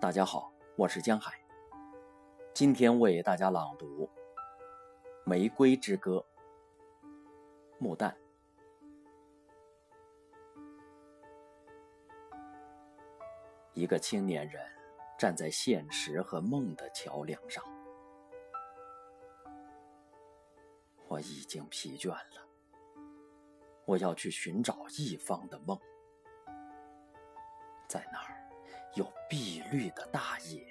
大家好，我是江海。今天为大家朗读《玫瑰之歌》。木旦，一个青年人站在现实和梦的桥梁上。我已经疲倦了，我要去寻找一方的梦，有碧绿的大野，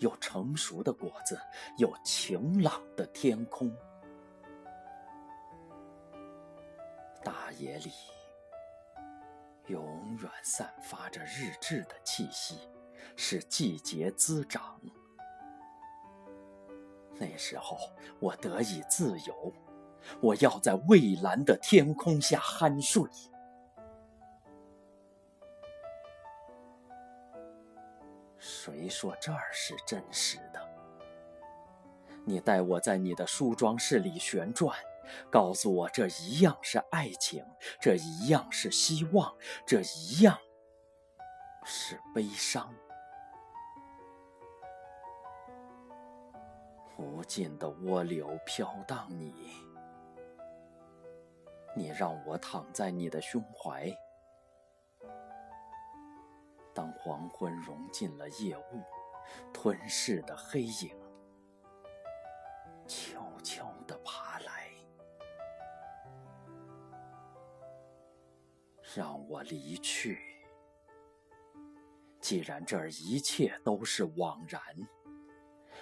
有成熟的果子，有晴朗的天空。大野里永远散发着日志的气息，使季节滋长。那时候，我得以自由，我要在蔚蓝的天空下酣睡。谁说这儿是真实的？你带我在你的梳妆室里旋转，告诉我这一样是爱情，这一样是希望，这一样是悲伤。无尽的涡流飘荡你，你让我躺在你的胸怀。当黄昏融进了夜雾，吞噬的黑影悄悄地爬来，让我离去。既然这儿一切都是枉然，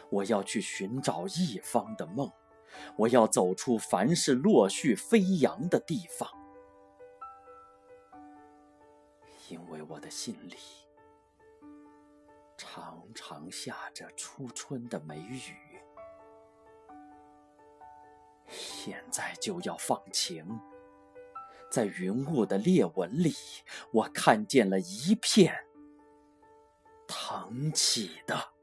我要去寻找一方的梦，我要走出凡是落絮飞扬的地方，因为我的心里。常常下着初春的梅雨，现在就要放晴。在云雾的裂纹里，我看见了一片腾起的。